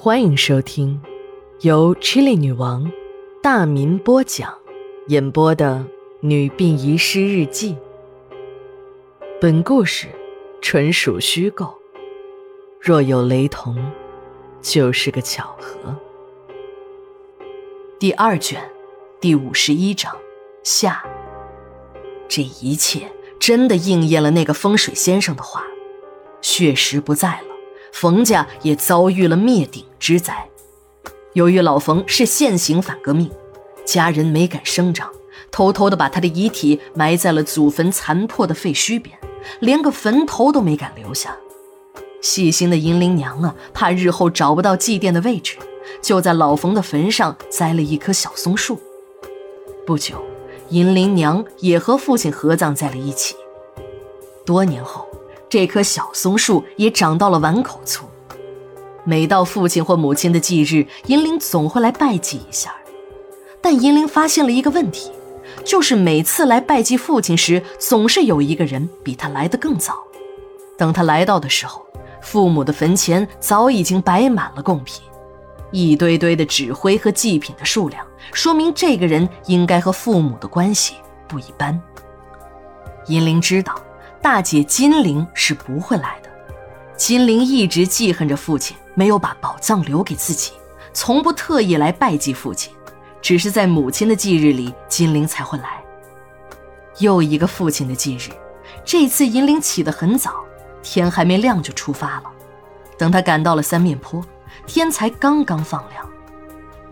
欢迎收听由 Chili 女王大民播讲、演播的《女病遗失日记》。本故事纯属虚构，若有雷同，就是个巧合。第二卷，第五十一章下。这一切真的应验了那个风水先生的话，血石不在了。冯家也遭遇了灭顶之灾。由于老冯是现行反革命，家人没敢声张，偷偷的把他的遗体埋在了祖坟残破的废墟边，连个坟头都没敢留下。细心的银铃娘啊，怕日后找不到祭奠的位置，就在老冯的坟上栽了一棵小松树。不久，银铃娘也和父亲合葬在了一起。多年后。这棵小松树也长到了碗口粗。每到父亲或母亲的忌日，银铃总会来拜祭一下。但银铃发现了一个问题，就是每次来拜祭父亲时，总是有一个人比他来得更早。等他来到的时候，父母的坟前早已经摆满了贡品，一堆堆的纸灰和祭品的数量，说明这个人应该和父母的关系不一般。银铃知道。大姐金玲是不会来的。金玲一直记恨着父亲没有把宝藏留给自己，从不特意来拜祭父亲，只是在母亲的忌日里，金玲才会来。又一个父亲的忌日，这次银铃起得很早，天还没亮就出发了。等他赶到了三面坡，天才刚刚放亮。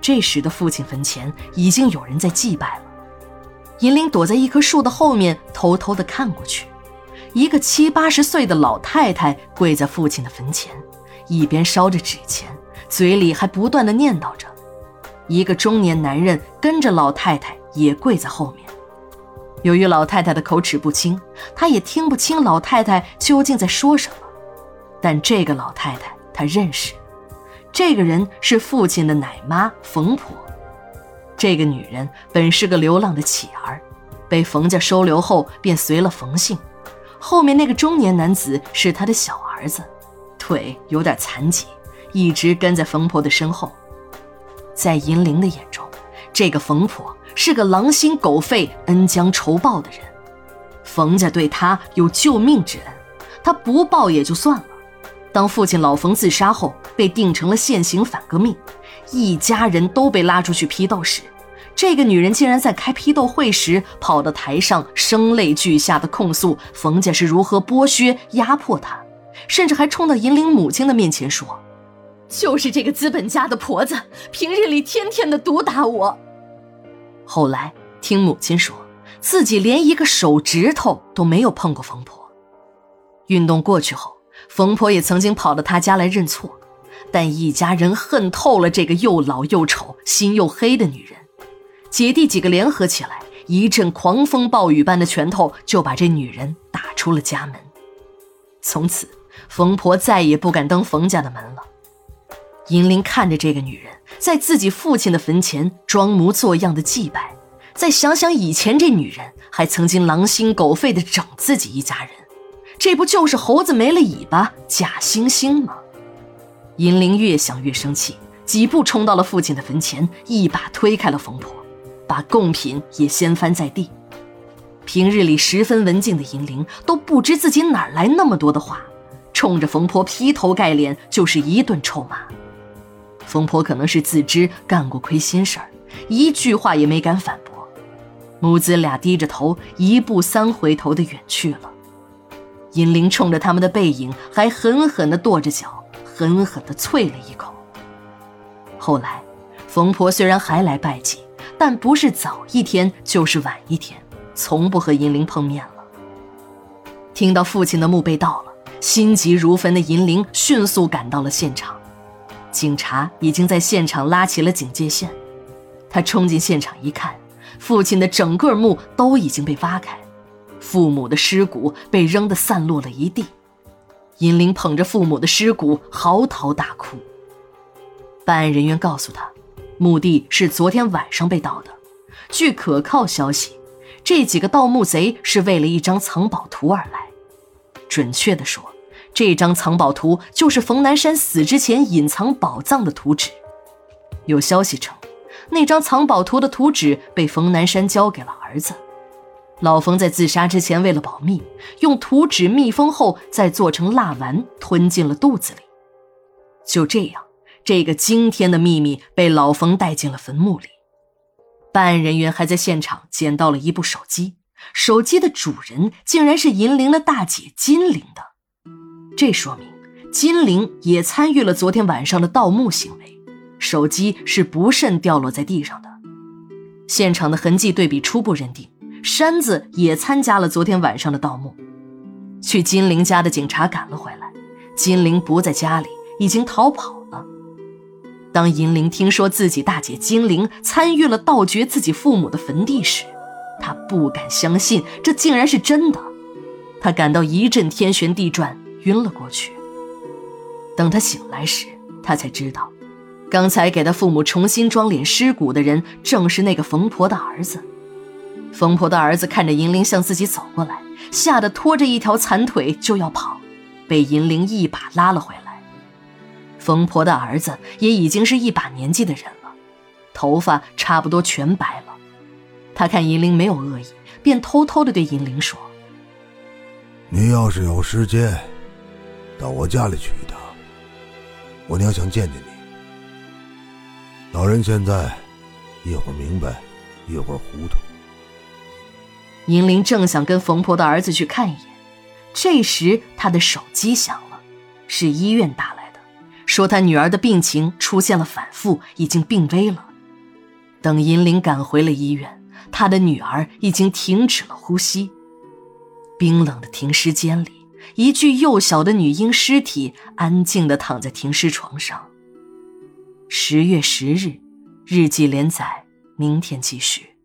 这时的父亲坟前已经有人在祭拜了。银铃躲在一棵树的后面，偷偷地看过去。一个七八十岁的老太太跪在父亲的坟前，一边烧着纸钱，嘴里还不断的念叨着。一个中年男人跟着老太太也跪在后面。由于老太太的口齿不清，他也听不清老太太究竟在说什么。但这个老太太他认识，这个人是父亲的奶妈冯婆。这个女人本是个流浪的乞儿，被冯家收留后便随了冯姓。后面那个中年男子是他的小儿子，腿有点残疾，一直跟在冯婆的身后。在银铃的眼中，这个冯婆是个狼心狗肺、恩将仇报的人。冯家对他有救命之恩，他不报也就算了。当父亲老冯自杀后，被定成了现行反革命，一家人都被拉出去批斗时。这个女人竟然在开批斗会时跑到台上，声泪俱下的控诉冯家是如何剥削压迫她，甚至还冲到银铃母亲的面前说：“就是这个资本家的婆子，平日里天天的毒打我。”后来听母亲说，自己连一个手指头都没有碰过冯婆。运动过去后，冯婆也曾经跑到他家来认错，但一家人恨透了这个又老又丑、心又黑的女人。姐弟几个联合起来，一阵狂风暴雨般的拳头就把这女人打出了家门。从此，冯婆再也不敢登冯家的门了。银铃看着这个女人在自己父亲的坟前装模作样的祭拜，再想想以前这女人还曾经狼心狗肺的整自己一家人，这不就是猴子没了尾巴假惺惺吗？银铃越想越生气，几步冲到了父亲的坟前，一把推开了冯婆。把贡品也掀翻在地。平日里十分文静的银铃都不知自己哪来那么多的话，冲着冯婆劈头盖脸就是一顿臭骂。冯婆可能是自知干过亏心事儿，一句话也没敢反驳。母子俩低着头，一步三回头的远去了。银铃冲着他们的背影，还狠狠地跺着脚，狠狠地啐了一口。后来，冯婆虽然还来拜祭。但不是早一天就是晚一天，从不和银铃碰面了。听到父亲的墓被盗了，心急如焚的银铃迅速赶到了现场。警察已经在现场拉起了警戒线。他冲进现场一看，父亲的整个墓都已经被挖开，父母的尸骨被扔得散落了一地。银铃捧着父母的尸骨嚎啕大哭。办案人员告诉他。墓地是昨天晚上被盗的。据可靠消息，这几个盗墓贼是为了一张藏宝图而来。准确的说，这张藏宝图就是冯南山死之前隐藏宝藏的图纸。有消息称，那张藏宝图的图纸被冯南山交给了儿子。老冯在自杀之前，为了保密，用图纸密封后，再做成蜡丸吞进了肚子里。就这样，这个惊天的秘密被老冯带进了坟墓里。办案人员还在现场捡到了一部手机，手机的主人竟然是银铃的大姐金玲的。这说明金玲也参与了昨天晚上的盗墓行为，手机是不慎掉落在地上的。现场的痕迹对比初步认定。山子也参加了昨天晚上的盗墓，去金陵家的警察赶了回来，金陵不在家里，已经逃跑。当银铃听说自己大姐金陵参与了盗掘自己父母的坟地时，他不敢相信这竟然是真的，他感到一阵天旋地转，晕了过去。等他醒来时，他才知道，刚才给他父母重新装殓尸骨的人正是那个冯婆的儿子。冯婆的儿子看着银铃向自己走过来，吓得拖着一条残腿就要跑，被银铃一把拉了回来。冯婆的儿子也已经是一把年纪的人了，头发差不多全白了。他看银铃没有恶意，便偷偷的对银铃说：“你要是有时间，到我家里去一趟，我娘想见见你。老人现在一会儿明白，一会儿糊涂。”银铃正想跟冯婆的儿子去看一眼，这时他的手机响了，是医院打来的，说他女儿的病情出现了反复，已经病危了。等银铃赶回了医院，他的女儿已经停止了呼吸。冰冷的停尸间里，一具幼小的女婴尸体安静地躺在停尸床上。十月十日，日记连载，明天继续。